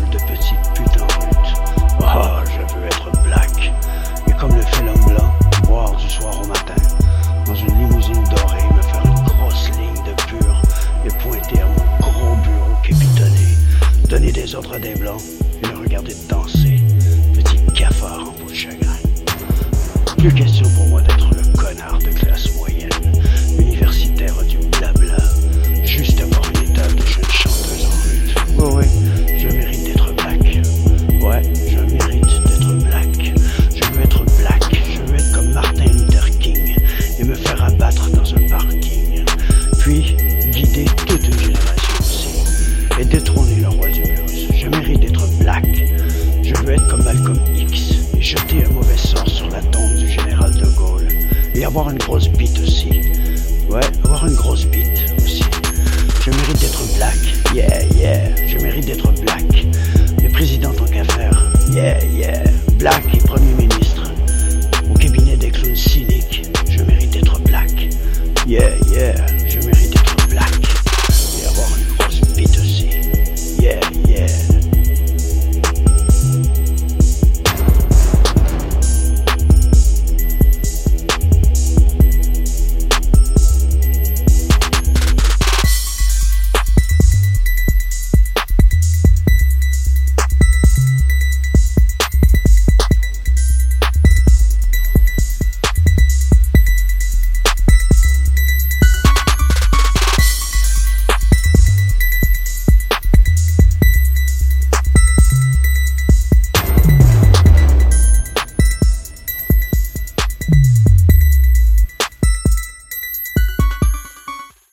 de petites putes en route. Oh, je veux être black. Et comme le fait l'homme blanc, boire du soir au matin. Dans une limousine dorée, me faire une grosse ligne de pur. Et pointer à mon gros bureau capitonné. Donner des ordres à des blancs. Et le regarder danser. Petit cafard en peau de chagrin. Plus question pour moi détrôner le roi du. Je mérite d'être black. Je veux être comme Malcolm X et jeter un mauvais sort sur la tombe du général de Gaulle. Et avoir une grosse bite aussi. Ouais, avoir une grosse bite aussi. Je mérite d'être black. Yeah, yeah. Je mérite d'être black.